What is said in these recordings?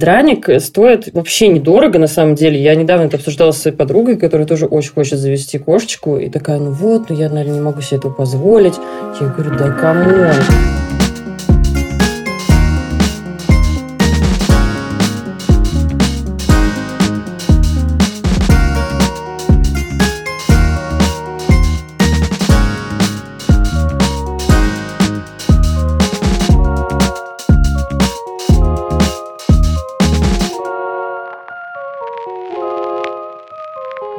Драник стоит вообще недорого, на самом деле. Я недавно это обсуждала с своей подругой, которая тоже очень хочет завести кошечку. И такая, ну вот, ну я, наверное, не могу себе этого позволить. Я говорю, да come on.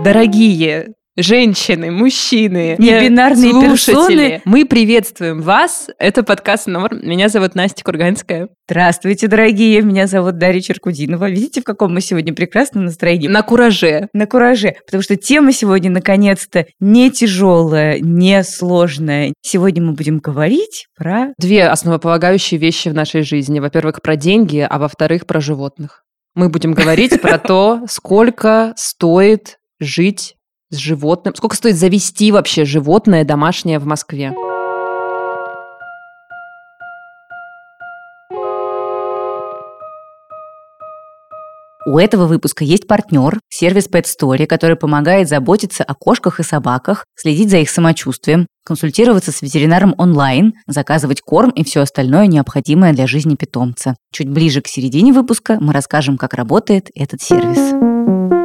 Дорогие женщины, мужчины, небинарные персоны, мы приветствуем вас. Это подкаст «Норм». Меня зовут Настя Курганская. Здравствуйте, дорогие. Меня зовут Дарья Черкудинова. Видите, в каком мы сегодня прекрасном настроении? На кураже. На кураже. Потому что тема сегодня, наконец-то, не тяжелая, не сложная. Сегодня мы будем говорить про... Две основополагающие вещи в нашей жизни. Во-первых, про деньги, а во-вторых, про животных. Мы будем говорить про то, сколько стоит жить с животным? Сколько стоит завести вообще животное домашнее в Москве? У этого выпуска есть партнер, сервис Pet Story, который помогает заботиться о кошках и собаках, следить за их самочувствием, консультироваться с ветеринаром онлайн, заказывать корм и все остальное необходимое для жизни питомца. Чуть ближе к середине выпуска мы расскажем, как работает этот сервис.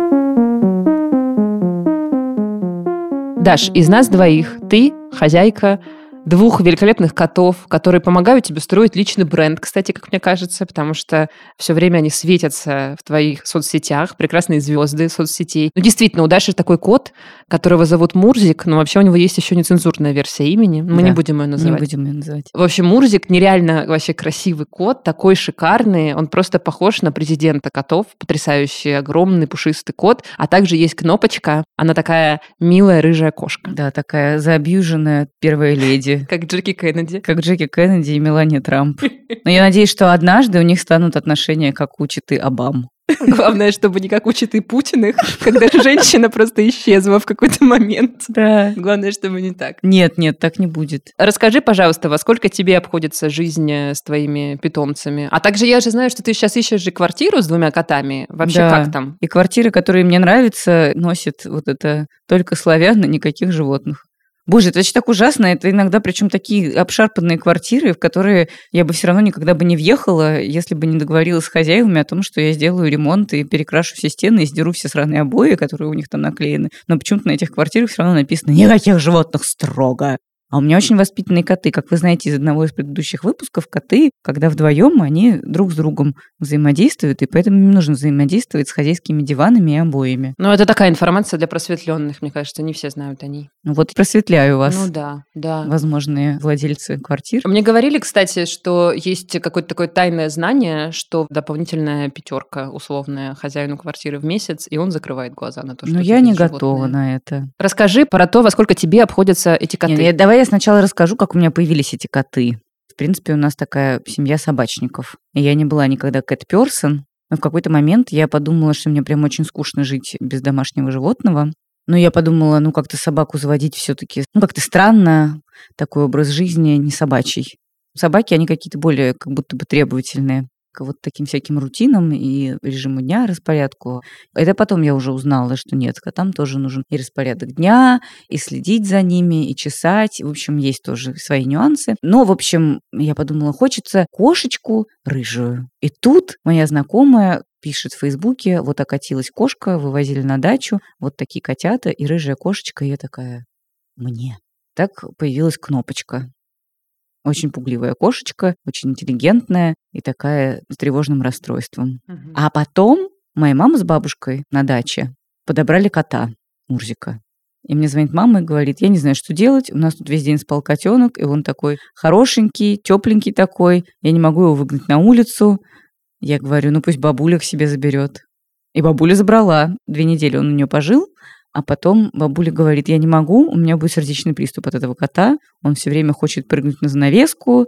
Даш, из нас двоих. Ты хозяйка двух великолепных котов, которые помогают тебе строить личный бренд, кстати, как мне кажется, потому что все время они светятся в твоих соцсетях, прекрасные звезды соцсетей. Ну, действительно, у Даши такой кот, которого зовут Мурзик, но вообще у него есть еще нецензурная версия имени. Мы да, не будем ее называть. Не будем ее называть. В общем, Мурзик нереально вообще красивый кот, такой шикарный. Он просто похож на президента котов. Потрясающий, огромный, пушистый кот. А также есть кнопочка. Она такая милая рыжая кошка. Да, такая заобьюженная первая леди Как Джеки Кеннеди. Как Джеки Кеннеди и Мелания Трамп. Но я надеюсь, что однажды у них станут отношения, как у Читы Обам. Главное, чтобы не как у Читы Путиных, когда женщина просто исчезла в какой-то момент. Да. Главное, чтобы не так. Нет, нет, так не будет. Расскажи, пожалуйста, во сколько тебе обходится жизнь э, с твоими питомцами? А также я же знаю, что ты сейчас ищешь же квартиру с двумя котами. Вообще да. как там? И квартиры, которые мне нравятся, носит вот это только славян и никаких животных. Боже, это вообще так ужасно. Это иногда причем такие обшарпанные квартиры, в которые я бы все равно никогда бы не въехала, если бы не договорилась с хозяевами о том, что я сделаю ремонт и перекрашу все стены и сдеру все сраные обои, которые у них там наклеены. Но почему-то на этих квартирах все равно написано «Никаких животных строго». А у меня очень воспитанные коты. Как вы знаете из одного из предыдущих выпусков, коты, когда вдвоем, они друг с другом взаимодействуют, и поэтому им нужно взаимодействовать с хозяйскими диванами и обоями. Ну, это такая информация для просветленных, мне кажется, не все знают о ней. Ну вот просветляю вас. Ну да, да. Возможные владельцы квартир. Мне говорили, кстати, что есть какое-то такое тайное знание, что дополнительная пятерка условная хозяину квартиры в месяц, и он закрывает глаза на то, что... Ну, я не животное. готова на это. Расскажи про то, во сколько тебе обходятся эти коты. Нет, давай я сначала расскажу, как у меня появились эти коты. В принципе, у нас такая семья собачников. Я не была никогда кэт-персон, но в какой-то момент я подумала, что мне прям очень скучно жить без домашнего животного. Но я подумала, ну как-то собаку заводить все-таки, ну как-то странно, такой образ жизни не собачий. Собаки, они какие-то более как будто бы требовательные к вот таким всяким рутинам и режиму дня, распорядку. Это потом я уже узнала, что нет, котам тоже нужен и распорядок дня, и следить за ними, и чесать. В общем, есть тоже свои нюансы. Но, в общем, я подумала, хочется кошечку рыжую. И тут моя знакомая пишет в Фейсбуке, вот окатилась кошка, вывозили на дачу, вот такие котята и рыжая кошечка. И я такая, мне. Так появилась кнопочка. Очень пугливая кошечка, очень интеллигентная и такая с тревожным расстройством. Угу. А потом моя мама с бабушкой на даче подобрали кота, Мурзика. И мне звонит мама и говорит, я не знаю, что делать, у нас тут весь день спал котенок, и он такой хорошенький, тепленький такой, я не могу его выгнать на улицу. Я говорю, ну пусть бабуля к себе заберет. И бабуля забрала. Две недели он у нее пожил, а потом бабуля говорит, я не могу, у меня будет сердечный приступ от этого кота. Он все время хочет прыгнуть на занавеску,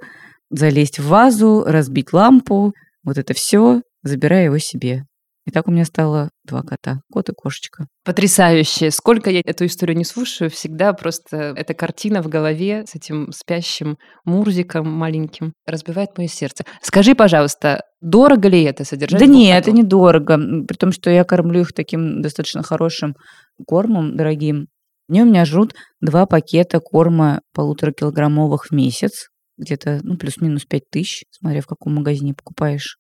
залезть в вазу, разбить лампу. Вот это все, забирая его себе. И так у меня стало два кота, кот и кошечка. Потрясающе. Сколько я эту историю не слушаю, всегда просто эта картина в голове с этим спящим Мурзиком маленьким разбивает мое сердце. Скажи, пожалуйста, дорого ли это содержать? Да нет, котов? это недорого. При том, что я кормлю их таким достаточно хорошим кормом, дорогим. Они у меня жрут два пакета корма полуторакилограммовых в месяц. Где-то, ну, плюс-минус пять тысяч, смотря в каком магазине покупаешь.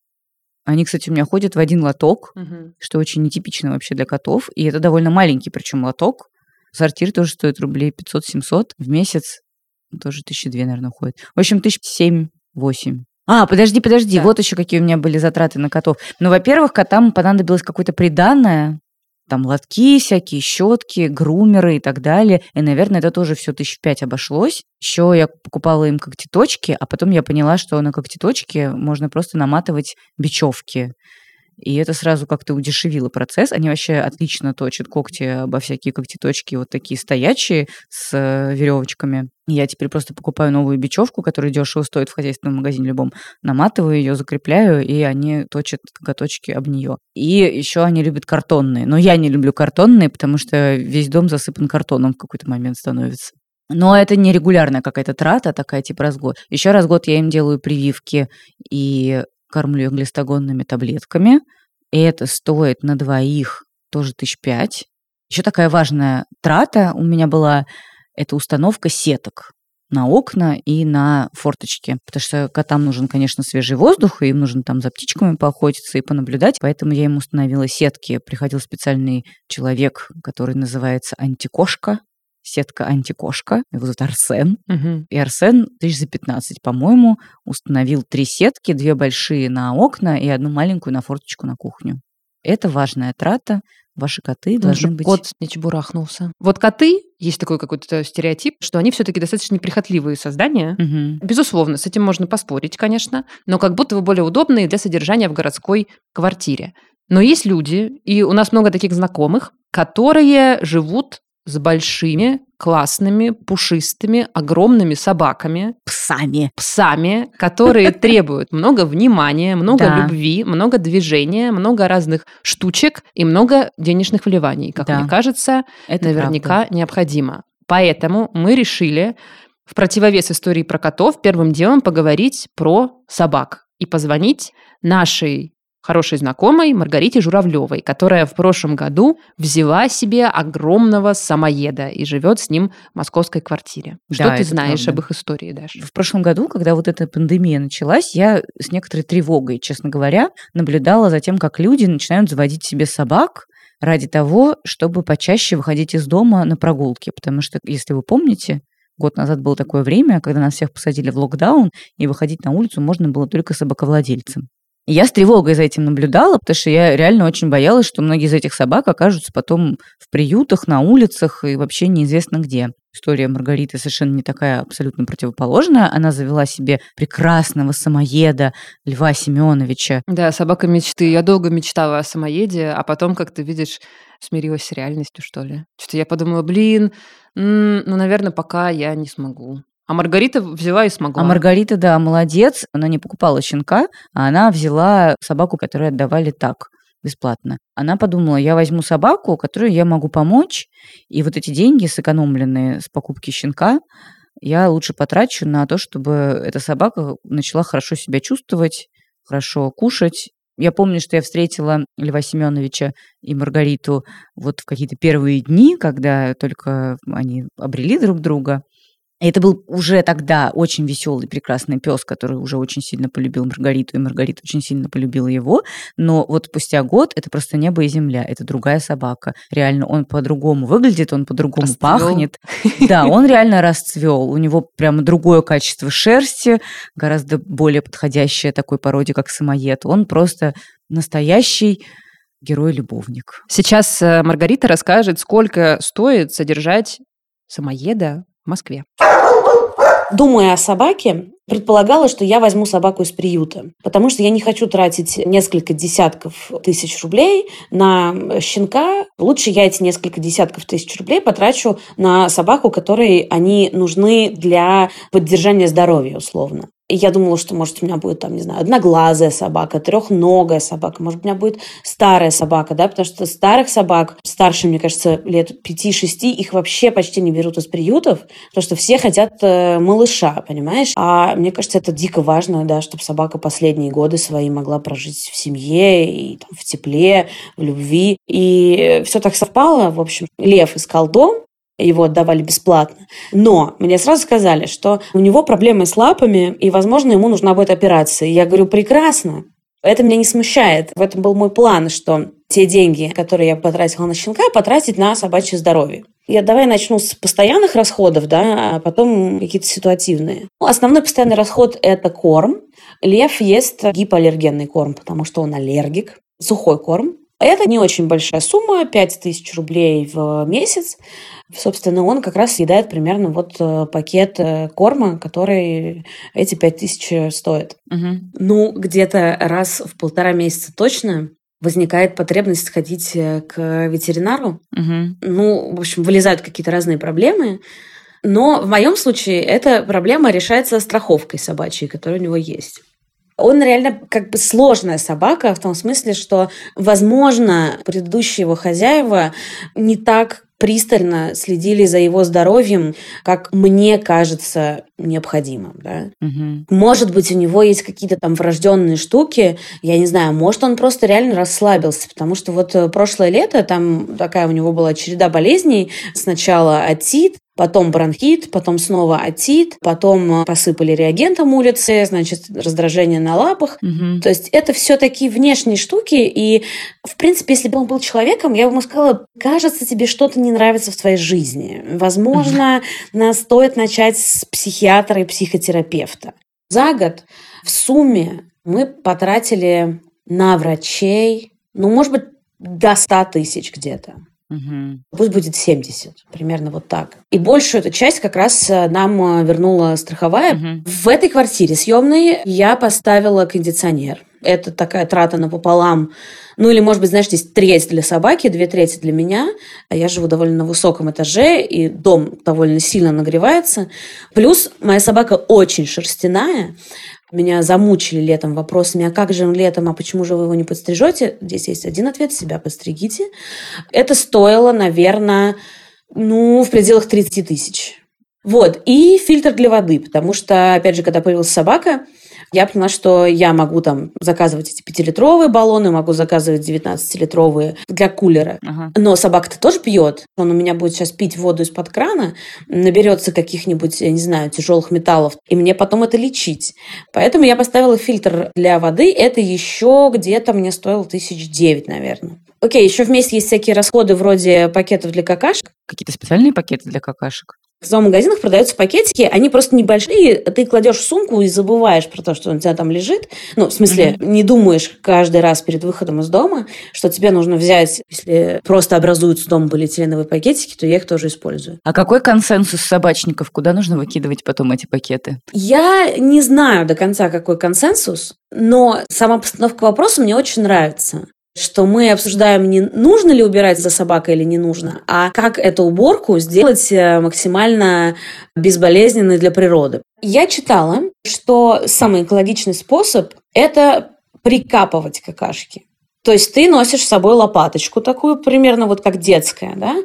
Они, кстати, у меня ходят в один лоток, Мгм. что очень нетипично вообще для котов. И это довольно маленький, причем лоток. Сортир тоже стоит рублей 500-700 в месяц. Тоже тысячи две, наверное, уходит. В общем, тысяч семь-восемь. А, подожди, подожди, Так. вот еще какие у меня были затраты на котов. Ну, во-первых, котам понадобилось какое-то приданное, там лотки всякие, щетки, грумеры и так далее. И, наверное, это тоже все тысяч пять обошлось. Еще я покупала им когтеточки, а потом я поняла, что на когтеточки можно просто наматывать бечевки. И это сразу как-то удешевило процесс. Они вообще отлично точат когти обо всякие когтеточки, вот такие стоячие с э, веревочками. Я теперь просто покупаю новую бечевку, которая дешево стоит в хозяйственном магазине любом, наматываю ее, закрепляю, и они точат коготочки об нее. И еще они любят картонные. Но я не люблю картонные, потому что весь дом засыпан картоном в какой-то момент становится. Но это не регулярная какая-то трата, такая типа раз в год. Еще раз в год я им делаю прививки и кормлю их глистогонными таблетками. И это стоит на двоих тоже тысяч пять. Еще такая важная трата у меня была – это установка сеток на окна и на форточки. Потому что котам нужен, конечно, свежий воздух, и им нужно там за птичками поохотиться и понаблюдать. Поэтому я им установила сетки. Приходил специальный человек, который называется антикошка. Сетка антикошка. Его зовут Арсен. Мгм. И Арсен тысяч за 15, по-моему, установил три сетки, две большие на окна и одну маленькую на форточку на кухню. Это важная трата. Ваши коты Надо, должны быть... кот не чебурахнулся. Вот коты, есть такой какой-то стереотип, что они все-таки достаточно неприхотливые создания. Мгм. Безусловно, с этим можно поспорить, конечно, но как будто бы более удобные для содержания в городской квартире. Но есть люди, и у нас много таких знакомых, которые живут с большими, классными, пушистыми, огромными собаками, Псами. псами, которые требуют много внимания, много Да. любви, много движения, много разных штучек и много денежных вливаний, как Да. мне кажется, Это наверняка необходимо. Поэтому мы решили в противовес истории про котов первым делом поговорить про собак и позвонить нашей хорошей знакомой Маргарите Журавлевой, которая в прошлом году взяла себе огромного самоеда и живет с ним в московской квартире. Что Да, ты знаешь правда. об их истории, Даша? В прошлом году, когда вот эта пандемия началась, я с некоторой тревогой, честно говоря, наблюдала за тем, как люди начинают заводить себе собак ради того, чтобы почаще выходить из дома на прогулки. Потому что, если вы помните, год назад было такое время, когда нас всех посадили в локдаун, и выходить на улицу можно было только собаковладельцам. Я с тревогой за этим наблюдала, потому что я реально очень боялась, что многие из этих собак окажутся потом в приютах, на улицах и вообще неизвестно где. История Маргариты совершенно не такая абсолютно противоположная. Она завела себе прекрасного самоеда Льва Семеновича. Да, собака мечты. Я долго мечтала о самоеде, а потом, как ты видишь, смирилась с реальностью, что ли. Что-то я подумала, блин, ну, наверное, пока я не смогу. А Маргарита взяла и смогла. А Маргарита, да, молодец. Она не покупала щенка, а она взяла собаку, которую отдавали так, бесплатно. Она подумала, я возьму собаку, которой я могу помочь, и вот эти деньги, сэкономленные с покупки щенка, я лучше потрачу на то, чтобы эта собака начала хорошо себя чувствовать, хорошо кушать. Я помню, что я встретила Льва Семеновича и Маргариту вот в какие-то первые дни, когда только они обрели друг друга. И это был уже тогда очень веселый, прекрасный пес, который уже очень сильно полюбил Маргариту, и Маргарита очень сильно полюбила его. Но вот спустя год это просто небо и земля, это другая собака. Реально, он по-другому выглядит, он по-другому Расцвел. пахнет. Да, он реально расцвел. У него прямо другое качество шерсти, гораздо более подходящее такой породе, как самоед. Он просто настоящий герой-любовник. Сейчас э, Маргарита расскажет, сколько стоит содержать самоеда Москве. Думая о собаке, предполагала, что я возьму собаку из приюта, потому что я не хочу тратить несколько десятков тысяч рублей на щенка. Лучше я эти несколько десятков тысяч рублей потрачу на собаку, которой они нужны для поддержания здоровья, условно. Я думала, что, может, у меня будет, там, не знаю, одноглазая собака, трехногая собака, может, у меня будет старая собака, да, потому что старых собак, старше, мне кажется, лет 5-6, их вообще почти не берут из приютов, потому что все хотят э, малыша, понимаешь? А мне кажется, это дико важно, да, чтобы собака последние годы свои могла прожить в семье и там, в тепле, в любви. И все так совпало. В общем, Лев искал дом, его отдавали бесплатно. Но мне сразу сказали, что у него проблемы с лапами, и, возможно, ему нужна будет операция. Я говорю, прекрасно. Это меня не смущает. В этом был мой план, что те деньги, которые я потратила на щенка, потратить на собачье здоровье. Я давай начну с постоянных расходов, да, а потом какие-то ситуативные. Ну, основной постоянный расход – это корм. Лев ест гипоаллергенный корм, потому что он аллергик. Сухой корм. Это не очень большая сумма, 5000 рублей в месяц. Собственно, он как раз съедает примерно вот э, пакет э, корма, который эти 5000 стоит. Угу. Ну, где-то раз в полтора месяца точно возникает потребность сходить э, к ветеринару. Угу. Ну, в общем, вылезают какие-то разные проблемы. Но в моем случае эта проблема решается страховкой собачьей, которая у него есть. Он реально как бы сложная собака в том смысле, что, возможно, предыдущие его хозяева не так пристально следили за его здоровьем, как мне кажется необходимым. Да? Угу. Может быть, у него есть какие-то там врожденные штуки, я не знаю, может, он просто реально расслабился, потому что вот э, прошлое лето там такая у него была череда болезней. Сначала отит, потом бронхит, потом снова отит, потом э, посыпали реагентом улицы, значит, раздражение на лапах. Угу. То есть это все такие внешние штуки, и, в принципе, если бы он был человеком, я бы ему сказала, кажется, тебе что-то не нравится в твоей жизни. Возможно, угу. стоит начать с психиатра и психотерапевта. За год в сумме мы потратили на врачей, ну, может быть, до 100 тысяч где-то. Угу. Пусть будет 70, примерно вот так. И большую эту часть как раз э, нам э, вернула страховая. Угу. В этой квартире съемной я поставила кондиционер. Это такая трата напополам. Ну или, может быть, знаешь, здесь треть для собаки, две трети для меня. А я живу довольно на высоком этаже, и дом довольно сильно нагревается. Плюс моя собака очень шерстяная. Меня замучили летом вопросами, а как же он летом, а почему же вы его не подстрижете? Здесь есть один ответ, себя подстригите. Это стоило, наверное, ну, в пределах 30 тысяч. Вот, и фильтр для воды, потому что, опять же, когда появилась собака, я поняла, что я могу там заказывать эти пятилитровые баллоны, могу заказывать 19-литровые для кулера. Ага. Но собака-то тоже пьет. Он у меня будет сейчас пить воду из-под крана, наберется каких-нибудь, я не знаю, тяжелых металлов, и мне потом это лечить. Поэтому я поставила фильтр для воды. Это еще где-то мне стоило тысяч девять, наверное. Окей, еще вместе есть всякие расходы вроде пакетов для какашек. Какие-то специальные пакеты для какашек? В зоомагазинах продаются пакетики, они просто небольшие, ты кладешь в сумку и забываешь про то, что он у тебя там лежит. Ну, в смысле, mm-hmm. не думаешь каждый раз перед выходом из дома, что тебе нужно взять, если просто образуются дома полиэтиленовые пакетики, то я их тоже использую. А какой консенсус собачников? Куда нужно выкидывать потом эти пакеты? Я не знаю до конца, какой консенсус, но сама постановка вопроса мне очень нравится что мы обсуждаем, не нужно ли убирать за собакой или не нужно, а как эту уборку сделать э, максимально безболезненной для природы. Я читала, что самый экологичный способ – это прикапывать какашки. То есть ты носишь с собой лопаточку такую, примерно вот как детская, да,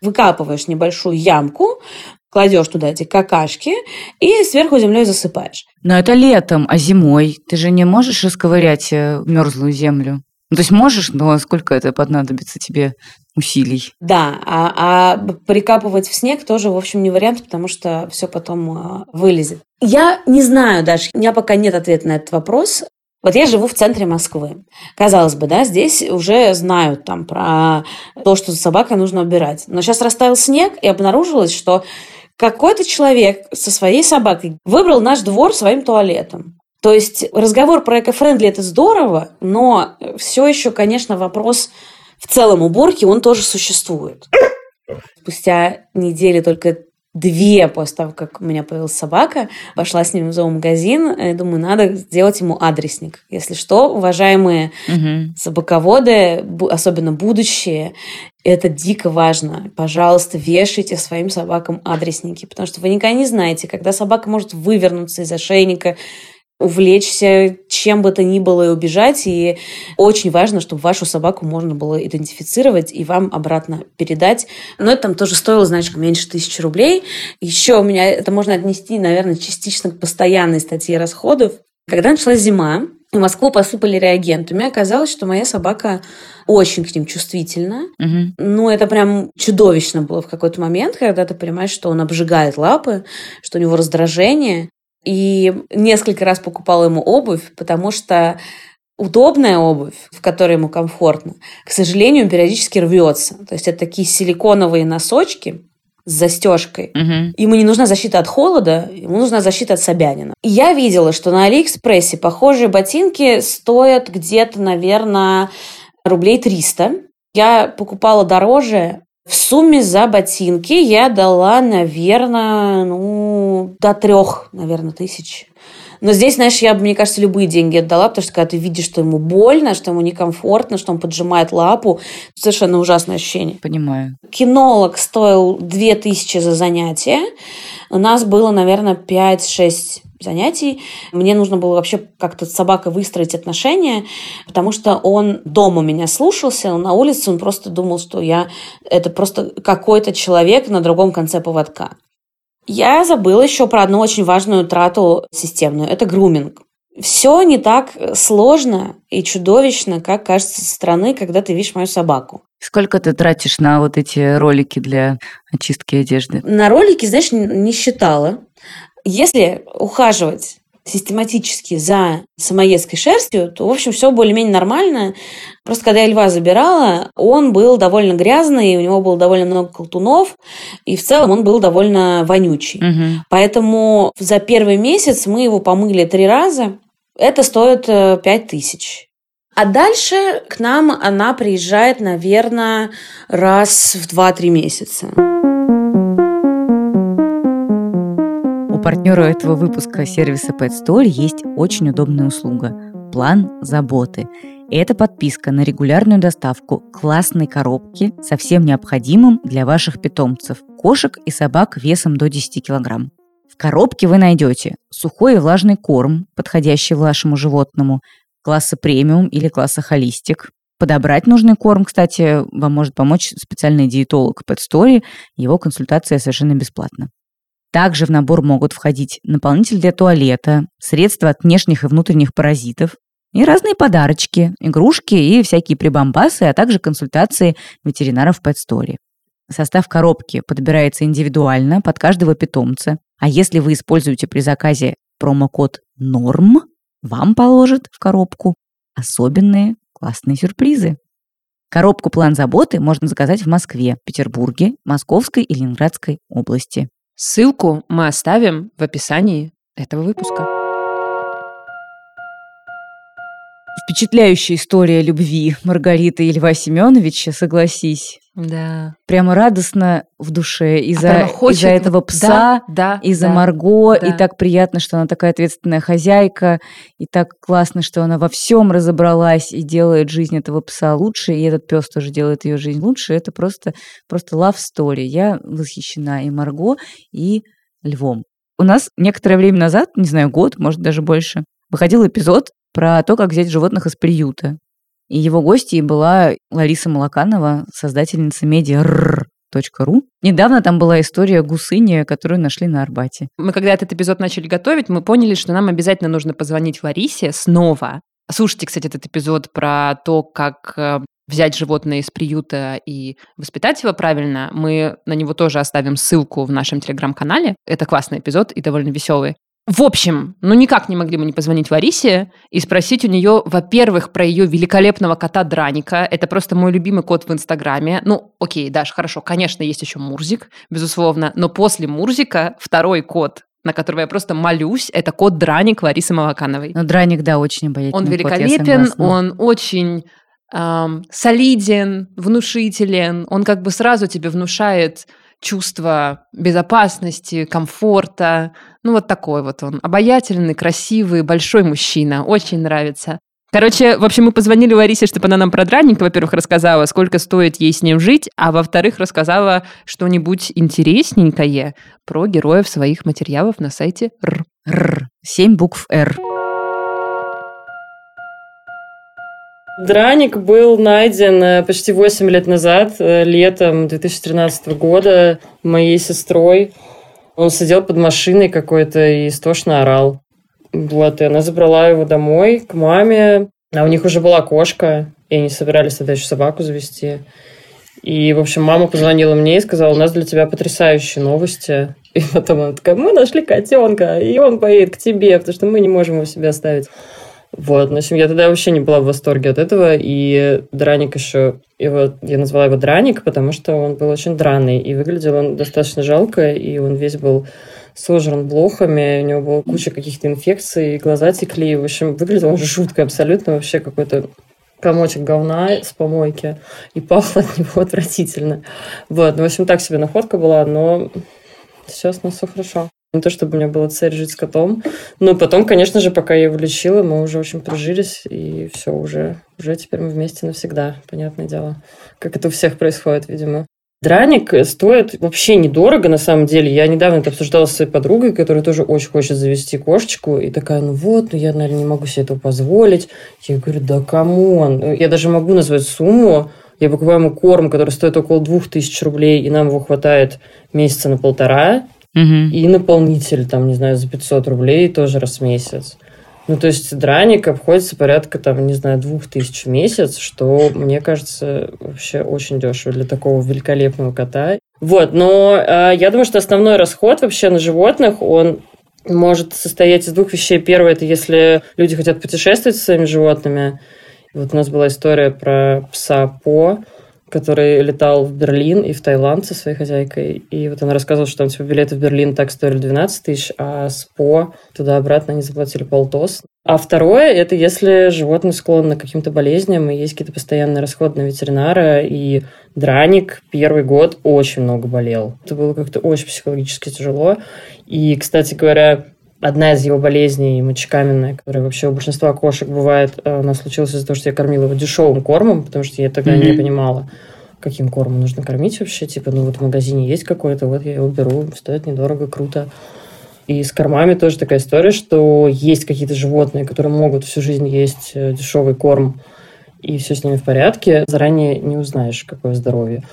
выкапываешь небольшую ямку, кладешь туда эти какашки и сверху землей засыпаешь. Но это летом, а зимой ты же не можешь расковырять э, мерзлую землю. Ну, то есть можешь, но сколько это понадобится тебе усилий? Да, а, а прикапывать в снег тоже, в общем, не вариант, потому что все потом а, вылезет. Я не знаю даже, у меня пока нет ответа на этот вопрос. Вот я живу в центре Москвы. Казалось бы, да, здесь уже знают там про то, что за собакой нужно убирать. Но сейчас растаял снег, и обнаружилось, что какой-то человек со своей собакой выбрал наш двор своим туалетом. То есть разговор про экофрендли – это здорово, но все еще, конечно, вопрос в целом уборки, он тоже существует. Спустя недели только две после того, как у меня появилась собака, пошла с ним в зоомагазин, и думаю, надо сделать ему адресник. Если что, уважаемые Мгм. собаководы, особенно будущие, это дико важно. Пожалуйста, вешайте своим собакам адресники, потому что вы никогда не знаете, когда собака может вывернуться из ошейника, увлечься чем бы то ни было и убежать. И очень важно, чтобы вашу собаку можно было идентифицировать и вам обратно передать. Но это там тоже стоило, значит, меньше тысячи рублей. Еще у меня это можно отнести, наверное, частично к постоянной статье расходов. Когда началась зима, в Москву посыпали реагентами, оказалось, что моя собака очень к ним чувствительна. Мгм. Ну, это прям чудовищно было в какой-то момент, когда ты понимаешь, что он обжигает лапы, что у него раздражение. И несколько раз покупала ему обувь, потому что удобная обувь, в которой ему комфортно, к сожалению, периодически рвется. То есть это такие силиконовые носочки с застежкой. Мгм. Ему не нужна защита от холода, ему нужна защита от Собянина. И я видела, что на Алиэкспрессе похожие ботинки стоят где-то, наверное, рублей 300. Я покупала дороже. В сумме за ботинки я дала, наверное, ну, до трех, наверное, тысяч. Но здесь, знаешь, я, мне кажется, любые деньги отдала, потому что когда ты видишь, что ему больно, что ему некомфортно, что он поджимает лапу, совершенно ужасное ощущение. Понимаю. Кинолог стоил 2000 за занятие. У нас было, наверное, 5-6 занятий. Мне нужно было вообще как-то с собакой выстроить отношения, потому что он дома меня слушался, он на улице он просто думал, что я это просто какой-то человек на другом конце поводка. Я забыла еще про одну очень важную трату системную. Это груминг. Все не так сложно и чудовищно, как кажется со стороны, когда ты видишь мою собаку. Сколько ты тратишь на вот эти ролики для очистки одежды? На ролики, знаешь, не не считала. Если ухаживать систематически за самоедской шерстью, то, в общем, все более-менее нормально. Просто когда я льва забирала, он был довольно грязный, у него было довольно много колтунов, и в целом он был довольно вонючий. Мгм. Поэтому за первый месяц мы его помыли три раза. Это стоит э, пять тысяч. А дальше к нам она приезжает, наверное, раз в 2-3 месяца. У партнера этого выпуска сервиса Pet Store есть очень удобная услуга – план заботы. Это подписка на регулярную доставку классной коробки со всем необходимым для ваших питомцев – кошек и собак весом до 10 килограмм. В коробке вы найдете сухой и влажный корм, подходящий вашему животному, класса премиум или класса холистик. Подобрать нужный корм, кстати, вам может помочь специальный диетолог Pet Story. Его консультация совершенно бесплатна. Также в набор могут входить наполнитель для туалета, средства от внешних и внутренних паразитов и разные подарочки, игрушки и всякие прибамбасы, а также консультации ветеринаров Pet Story. Состав коробки подбирается индивидуально под каждого питомца, а если вы используете при заказе промокод NORM, вам положат в коробку особенные классные сюрпризы. Коробку «План заботы» можно заказать в Москве, Петербурге, Московской и Ленинградской области. Ссылку мы оставим в описании этого выпуска. Впечатляющая история любви Маргариты и Льва Семеновича, согласись. Да. Прямо радостно в душе из-за А из-за этого пса, да, да, из-за да. Марго, да. и так приятно, что она такая ответственная хозяйка, и так классно, что она во всем разобралась и делает жизнь этого пса лучше, и этот пес тоже делает ее жизнь лучше. Это просто, просто love story. Я восхищена и Марго, и Львом. У нас некоторое время назад, не знаю, год, может даже больше, выходил эпизод про то, как взять животных из приюта. И его гостьей была Лариса Малаканова, создательница медиа.ру. Недавно там была история гусыни, которую нашли на Арбате. Мы когда этот эпизод начали готовить, мы поняли, что нам обязательно нужно позвонить Ларисе снова. Слушайте, кстати, этот эпизод про то, как э, взять животное из приюта и воспитать его правильно. Мы на него тоже оставим ссылку в нашем телеграм-канале. Это классный эпизод и довольно веселый. В общем, ну никак не могли мы не позвонить Ларисе и спросить у нее, во-первых, про ее великолепного кота Драника. Это просто мой любимый кот в Инстаграме. Ну, окей, Даш, хорошо, конечно, есть еще Мурзик, безусловно, но после Мурзика второй кот, на которого я просто молюсь, это кот Драник Ларисы Малакановой. Но Драник, да, очень обаятельный Он кот, великолепен, согласна. он очень ам, солиден, внушителен, он как бы сразу тебе внушает чувство безопасности, комфорта. Ну, вот такой вот он. Обаятельный, красивый, большой мужчина. Очень нравится. Короче, в общем, мы позвонили Ларисе, чтобы она нам про дранника, во-первых, рассказала, сколько стоит ей с ним жить, а во-вторых, рассказала что-нибудь интересненькое про героев своих материалов на сайте РР. Р. Семь букв Р. Драник был найден э, почти 8 лет назад, э, летом 2013 года, моей сестрой. Он сидел под машиной какой-то и истошно орал. Вот, и она забрала его домой к маме. А у них уже была кошка, и они собирались тогда еще собаку завести. И, в общем, мама позвонила мне и сказала, у нас для тебя потрясающие новости. И потом она такая, мы нашли котенка, и он поедет к тебе, потому что мы не можем его себе оставить. Вот, в общем, я тогда вообще не была в восторге от этого, и Драник еще, его, я назвала его Драник, потому что он был очень драный, и выглядел он достаточно жалко, и он весь был сожран блохами, у него была куча каких-то инфекций, глаза текли, в общем, выглядел он жутко абсолютно, вообще какой-то комочек говна с помойки, и пахло от него отвратительно. Вот, ну, в общем, так себе находка была, но сейчас у нас все хорошо. Не то, чтобы у меня была цель жить с котом. Но потом, конечно же, пока я его лечила, мы уже очень подружились, и все, уже, уже теперь мы вместе навсегда, понятное дело. Как это у всех происходит, видимо. Драник стоит вообще недорого, на самом деле. Я недавно это обсуждала с своей подругой, которая тоже очень хочет завести кошечку. И такая, ну вот, ну я, наверное, не могу себе этого позволить. Я говорю, да come on. Я даже могу назвать сумму. Я покупаю ему корм, который стоит около двух тысяч рублей, и нам его хватает месяца на полтора. Мгм. И наполнитель, там, не знаю, за 500 рублей тоже раз в месяц. Ну, то есть драник обходится порядка, там, не знаю, двух тысяч в месяц, что, мне кажется, вообще очень дешево для такого великолепного кота. Вот, но э, я думаю, что основной расход вообще на животных, он может состоять из двух вещей. Первое, это если люди хотят путешествовать со своими животными. Вот у нас была история про пса По, который летал в Берлин и в Таиланд со своей хозяйкой. И вот она рассказывала, что там типа, билеты в Берлин так стоили 12 тысяч, а с По туда-обратно они заплатили полтос. А второе, это если животное склонно к каким-то болезням, и есть какие-то постоянные расходы на ветеринара, и Драник первый год очень много болел. Это было как-то очень психологически тяжело. И, кстати говоря, одна из его болезней, мочекаменная, которая вообще у большинства кошек бывает, э, она случилась из-за того, что я кормила его дешевым кормом, потому что я тогда не Мгм. понимала, каким кормом нужно кормить вообще. Типа, ну вот в магазине есть какой-то, вот я его беру, стоит недорого, круто. И с кормами тоже такая история, что есть какие-то животные, которые могут всю жизнь есть э, дешевый корм, и все с ними в порядке. Заранее не узнаешь, какое здоровье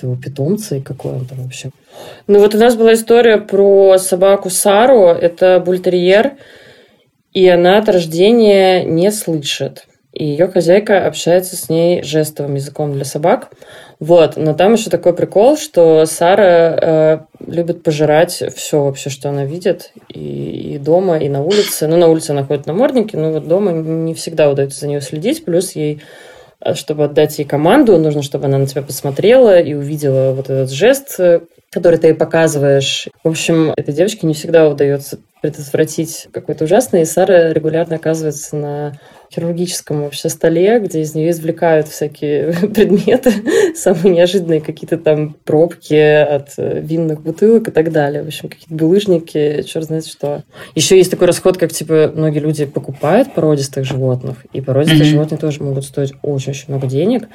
твоего питомца и какой он там вообще. Ну вот у нас была история про собаку Сару. Это бультерьер, и она от рождения не слышит. И ее хозяйка общается с ней жестовым языком для собак. Вот, но там еще такой прикол, что Сара э, любит пожирать все вообще, что она видит, и, и дома, и на улице. Ну, на улице она ходит на наморднике, но вот дома не всегда удается за нее следить. Плюс ей, чтобы отдать ей команду, нужно, чтобы она на тебя посмотрела и увидела вот этот жест, э, который ты ей показываешь. В общем, этой девочке не всегда удается предотвратить какое-то ужасное, и Сара регулярно оказывается на хирургическом вообще столе, где из нее извлекают всякие предметы, самые неожиданные какие-то там пробки от э, винных бутылок и так далее. В общем, какие-то булыжники, черт знает что. Еще есть такой расход, как, типа, многие люди покупают породистых животных, и породистые Мгм. животные тоже могут стоить очень-очень много денег.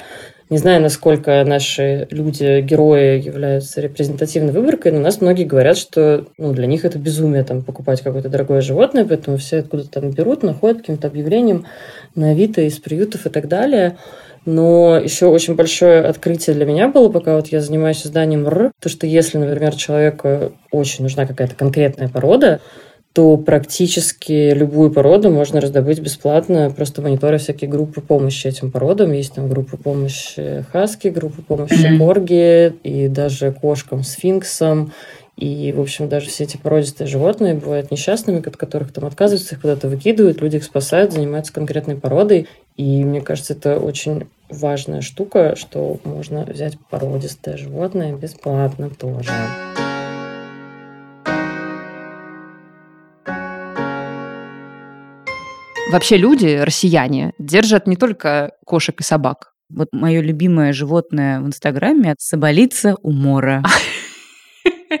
Не знаю, насколько наши люди, герои являются репрезентативной выборкой, но у нас многие говорят, что ну, для них это безумие там, покупать какое-то дорогое животное, поэтому все откуда-то там берут, находят каким-то объявлением на Авито, из приютов и так далее. Но еще очень большое открытие для меня было, пока вот я занимаюсь созданием р, то, что если, например, человеку очень нужна какая-то конкретная порода, то практически любую породу можно раздобыть бесплатно, просто мониторя всякие группы помощи этим породам. Есть там группы помощи хаски, группы помощи корги и даже кошкам сфинксам. И, в общем, даже все эти породистые животные бывают несчастными, от которых там отказываются, их куда-то выкидывают, люди их спасают, занимаются конкретной породой. И мне кажется, это очень важная штука, что можно взять породистое животное бесплатно тоже. Вообще люди, россияне, держат не только кошек и собак. Вот мое любимое животное в Инстаграме – соболица умора.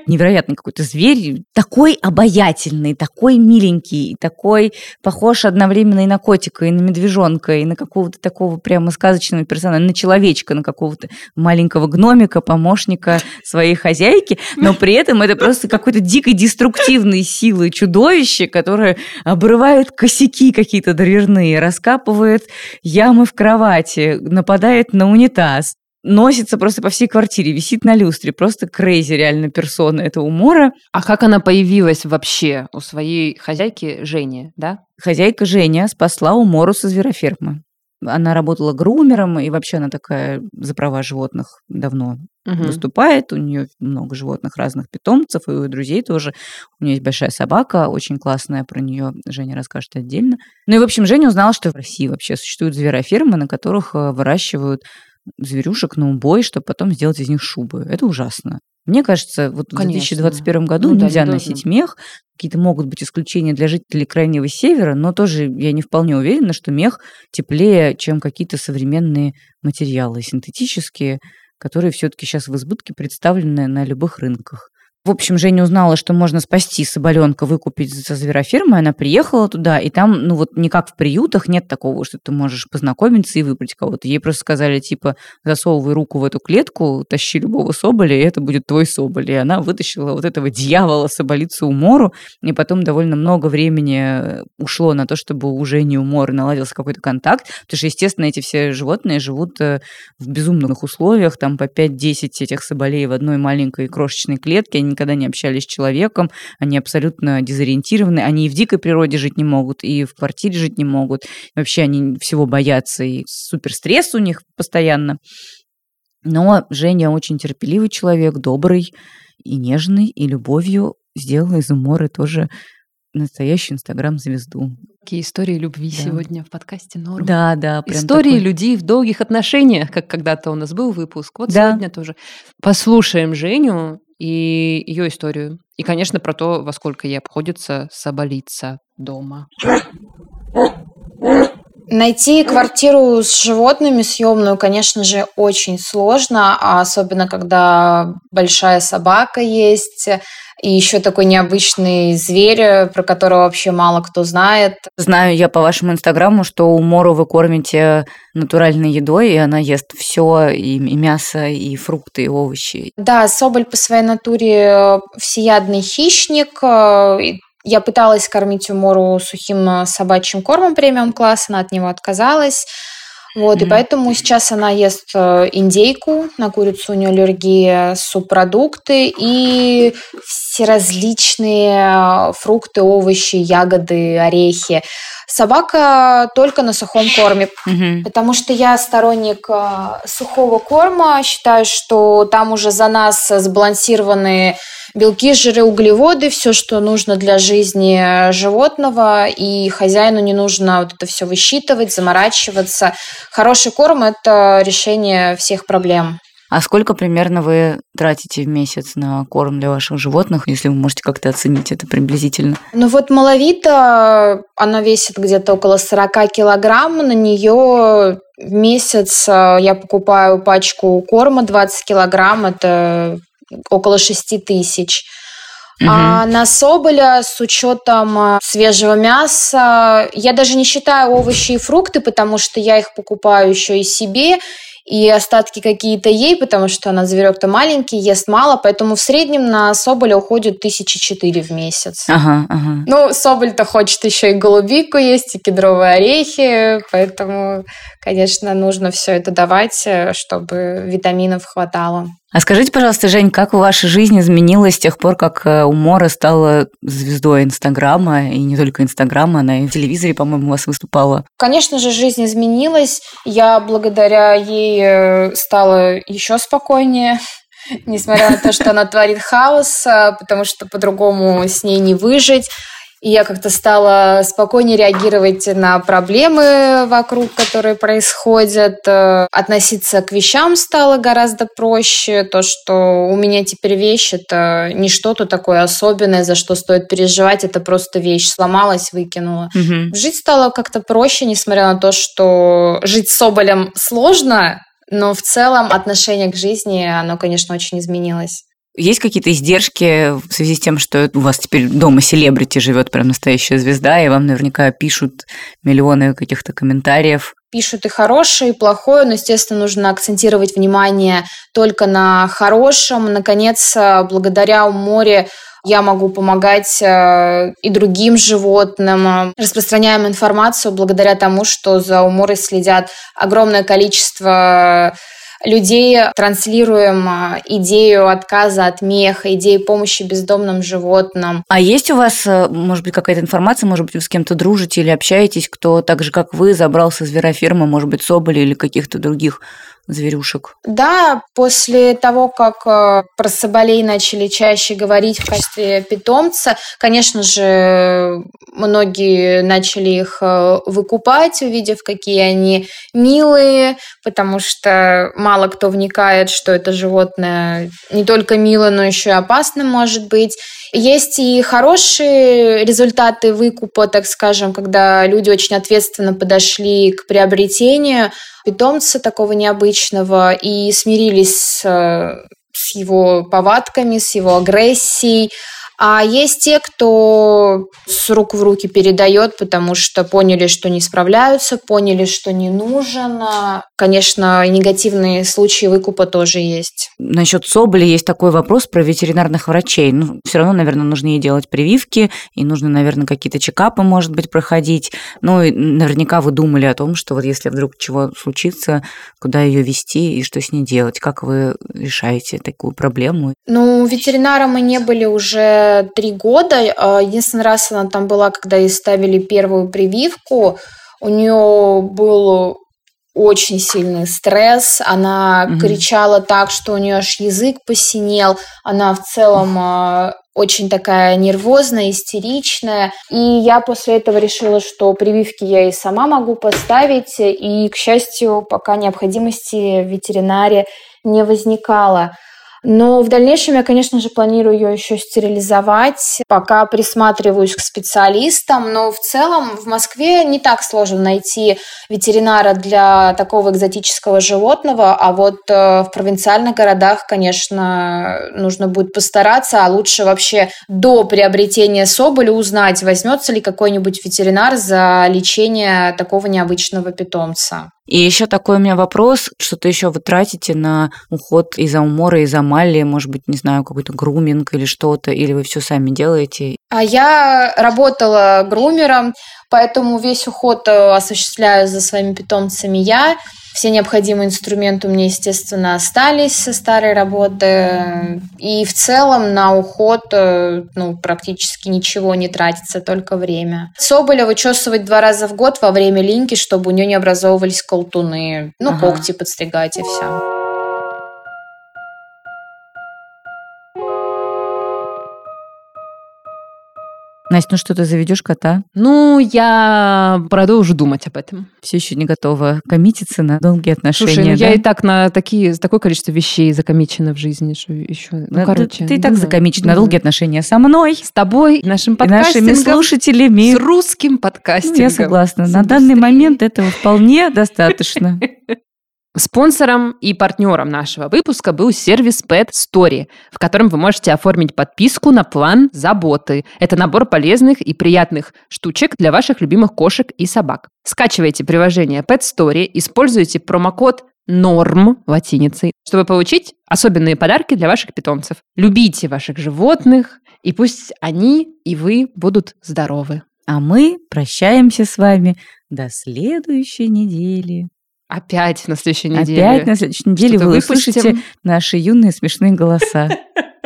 Невероятный какой-то зверь, такой обаятельный, такой миленький, такой похож одновременно и на котика, и на медвежонка, и на какого-то такого прямо сказочного персонажа, на человечка, на какого-то маленького гномика, помощника своей хозяйки, но при этом это просто какой-то дикой деструктивной силы чудовище, которое обрывает косяки какие-то дверные, раскапывает ямы в кровати, нападает на унитаз, носится просто по всей квартире, висит на люстре, просто крейзи реально персона этого умора. А как она появилась вообще у своей хозяйки Жени, да? Хозяйка Женя спасла умору со зверофермы. Она работала грумером, и вообще она такая за права животных давно Мгм. выступает. У нее много животных, разных питомцев, и у друзей тоже. У нее есть большая собака, очень классная, про нее Женя расскажет отдельно. Ну и, в общем, Женя узнала, что в России вообще существуют зверофермы, на которых э, выращивают зверюшек на убой, чтобы потом сделать из них шубы. Это ужасно. Мне кажется, вот в Конечно. 2021 году Ну да, нельзя не носить должно. мех. Какие-то могут быть исключения для жителей Крайнего Севера, но тоже я не вполне уверена, что мех теплее, чем какие-то современные материалы синтетические, которые все-таки сейчас в избытке представлены на любых рынках. В общем, Женя узнала, что можно спасти соболенка, выкупить со зверофермы. Она приехала туда, и там, ну вот не как в приютах, нет такого, что ты можешь познакомиться и выбрать кого-то. Ей просто сказали, типа, засовывай руку в эту клетку, тащи любого соболя, и это будет твой соболь. И она вытащила вот этого дьявола соболицу умору, и потом довольно много времени э, ушло на то, чтобы у Жени умора наладился какой-то контакт, потому что, естественно, эти все животные живут э, в безумных условиях, там по 5-10 этих соболей в одной маленькой крошечной клетке, они никогда не общались с человеком, они абсолютно дезориентированы, они и в дикой природе жить не могут, и в квартире жить не могут, вообще они всего боятся, и супер стресс у них постоянно. Но Женя очень терпеливый человек, добрый и нежный, и любовью сделала из уморы тоже настоящую инстаграм-звезду. Какие истории любви Да. сегодня в подкасте Норм. Да, да, Истории такой- людей в долгих отношениях, как когда-то у нас был выпуск. Вот Да. сегодня тоже. Послушаем Женю и ее историю. И, конечно, про то, во сколько ей обходится соболиться дома. Найти квартиру с животными съемную, конечно же, очень сложно, а особенно когда большая собака есть, и еще такой необычный зверь, про которого вообще мало кто знает. Знаю я по вашему инстаграму, что у Мору вы кормите натуральной едой, и она ест все, и, и мясо, и фрукты, и овощи. Да, Соболь по своей натуре э, всеядный хищник. э, Я пыталась кормить Умору сухим э, собачьим кормом премиум класса, она от него отказалась. Вот, и Мгм. поэтому сейчас она ест э, индейку, на курицу у нее аллергия, субпродукты и все различные э, фрукты, овощи, ягоды, орехи. Собака только на сухом корме, Мгм. Потому что я сторонник э, сухого корма, считаю, что там уже за нас сбалансированы белки, жиры, углеводы, все, что нужно для жизни животного, и хозяину не нужно вот это все высчитывать, заморачиваться. Хороший корм – это решение всех проблем. А сколько примерно вы тратите в месяц на корм для ваших животных, если вы можете как-то оценить это приблизительно? Ну вот маловито, она весит где-то около 40 килограмм, на нее в месяц э, я покупаю пачку корма 20 килограмм, это около 6 тысяч. А на соболя с учетом э, свежего мяса, я даже не считаю овощи и фрукты, потому что я их покупаю еще и себе, и остатки какие-то ей, потому что она зверек-то маленький, ест мало, поэтому в среднем на соболя уходит тысячи четыре в месяц. Ага, ага. Ну, Соболь-то хочет еще и голубику есть, и кедровые орехи, поэтому, конечно, нужно все это давать, э, чтобы витаминов хватало. А скажите, пожалуйста, Жень, как ваша жизнь изменилась с тех пор, как э, Умора стала звездой Инстаграма, и не только Инстаграма, она и в телевизоре, по-моему, у вас выступала. Конечно же, жизнь изменилась. Я благодаря ей э, стала еще спокойнее, несмотря на то, что она творит хаос, э, потому что по-другому с ней не выжить. И я как-то стала спокойнее реагировать на проблемы вокруг, которые происходят. Э, Относиться к вещам стало гораздо проще. То, что у меня теперь вещь, это не что-то такое особенное, за что стоит переживать. Это просто вещь сломалась, выкинула. Мгм. Жить стало как-то проще, несмотря на то, что жить с Соболем сложно, но в целом отношение к жизни, оно, конечно, очень изменилось. Есть какие-то издержки в связи с тем, что у вас теперь дома селебрити живет прям настоящая звезда, и вам наверняка пишут миллионы каких-то комментариев? Пишут и хорошее, и плохое, но, естественно, нужно акцентировать внимание только на хорошем. Наконец, благодаря море я могу помогать э, и другим животным. Распространяем информацию благодаря тому, что за уморой следят огромное количество людей транслируем а, идею отказа от меха, идею помощи бездомным животным. А есть у вас, э, может быть, какая-то информация, может быть, вы с кем-то дружите или общаетесь, кто так же, как вы, забрался с зверофермы, может быть, соболи или каких-то других зверюшек? Да, после того, как э, про соболей начали чаще говорить в качестве питомца, конечно же, многие начали их э, выкупать, увидев, какие они милые, потому что мало кто вникает, что это животное не только мило, но еще и опасно может быть. Есть и хорошие результаты выкупа, так скажем, когда люди очень ответственно подошли к приобретению. Питомца такого необычного и смирились с, с его повадками, с его агрессией, а есть те, кто с рук в руки передает, потому что поняли, что не справляются, поняли, что не нужен. Конечно, негативные случаи выкупа тоже есть. Насчет Соболи есть такой вопрос про ветеринарных врачей. Ну, все равно, наверное, нужно ей делать прививки, и нужно, наверное, какие-то чекапы, может быть, проходить. Ну, и наверняка вы думали о том, что вот если вдруг чего случится, куда ее вести и что с ней делать. Как вы решаете такую проблему? Ну, ветеринаром мы не были уже три года. А, единственный раз она там была, когда ей ставили первую прививку. У нее был очень сильный стресс. Она угу. кричала так, что у нее аж язык посинел. Она в целом а, очень такая нервозная, истеричная. И я после этого решила, что прививки я и сама могу поставить. И, к счастью, пока необходимости в ветеринаре не возникало. Но в дальнейшем я, конечно же, планирую ее еще стерилизовать. Пока присматриваюсь к специалистам, но в целом в Москве не так сложно найти ветеринара для такого экзотического животного, а вот э, в провинциальных городах, конечно, нужно будет постараться, а лучше вообще до приобретения соболя узнать, возьмется ли какой-нибудь ветеринар за лечение такого необычного питомца. И еще такой у меня вопрос, что-то еще вы тратите на уход из-за умора, из-за малли, может быть, не знаю, какой-то груминг или что-то, или вы все сами делаете? А я работала грумером, поэтому весь уход э, осуществляю за своими питомцами я. Все необходимые инструменты у меня, естественно, остались со старой работы. И в целом на уход э, ну, практически ничего не тратится, только время. Соболя вычесывать два раза в год во время линьки, чтобы у нее не образовывались колтуны. Ну, ага. когти подстригать и все. Настя, ну что ты заведешь кота? Ну, я продолжу думать об этом. Все еще не готова коммититься на долгие отношения. Слушай, ну да? я и так на такие, такое количество вещей закомичена в жизни, что еще. Ну, ну короче. Ты, ты и так закомичена на долгие отношения со мной. С тобой, нашим подкастингом. И нашими слушателями. С русским подкастингом. Ну, я согласна. На данный момент этого вполне достаточно. Спонсором и партнером нашего выпуска был сервис Pet Story, в котором вы можете оформить подписку на план заботы. Это набор полезных и приятных штучек для ваших любимых кошек и собак. Скачивайте приложение Pet Story, используйте промокод норм латиницей, чтобы получить особенные подарки для ваших питомцев. Любите ваших животных, и пусть они и вы будут здоровы. А мы прощаемся с вами до следующей недели. Опять на следующей неделе. Опять на следующей неделе вы выпустим. услышите наши юные смешные голоса.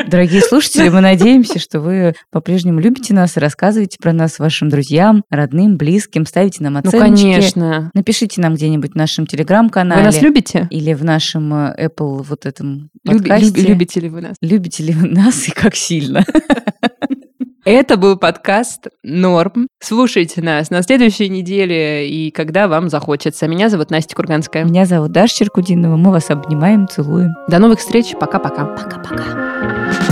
Дорогие слушатели, мы надеемся, что вы по-прежнему любите нас и рассказываете про нас вашим друзьям, родным, близким, ставите нам оценки. Ну, конечно. Напишите нам где-нибудь в нашем телеграм-канале. Вы нас любите? Или в нашем э, Apple вот этом Люби, подкасте. Любите ли вы нас? Любите ли вы нас и как сильно? Это был подкаст «Норм». Слушайте нас на следующей неделе и когда вам захочется. Меня зовут Настя Курганская. Меня зовут Даша Черкудинова. Мы вас обнимаем, целуем. До новых встреч. Пока-пока. Пока-пока.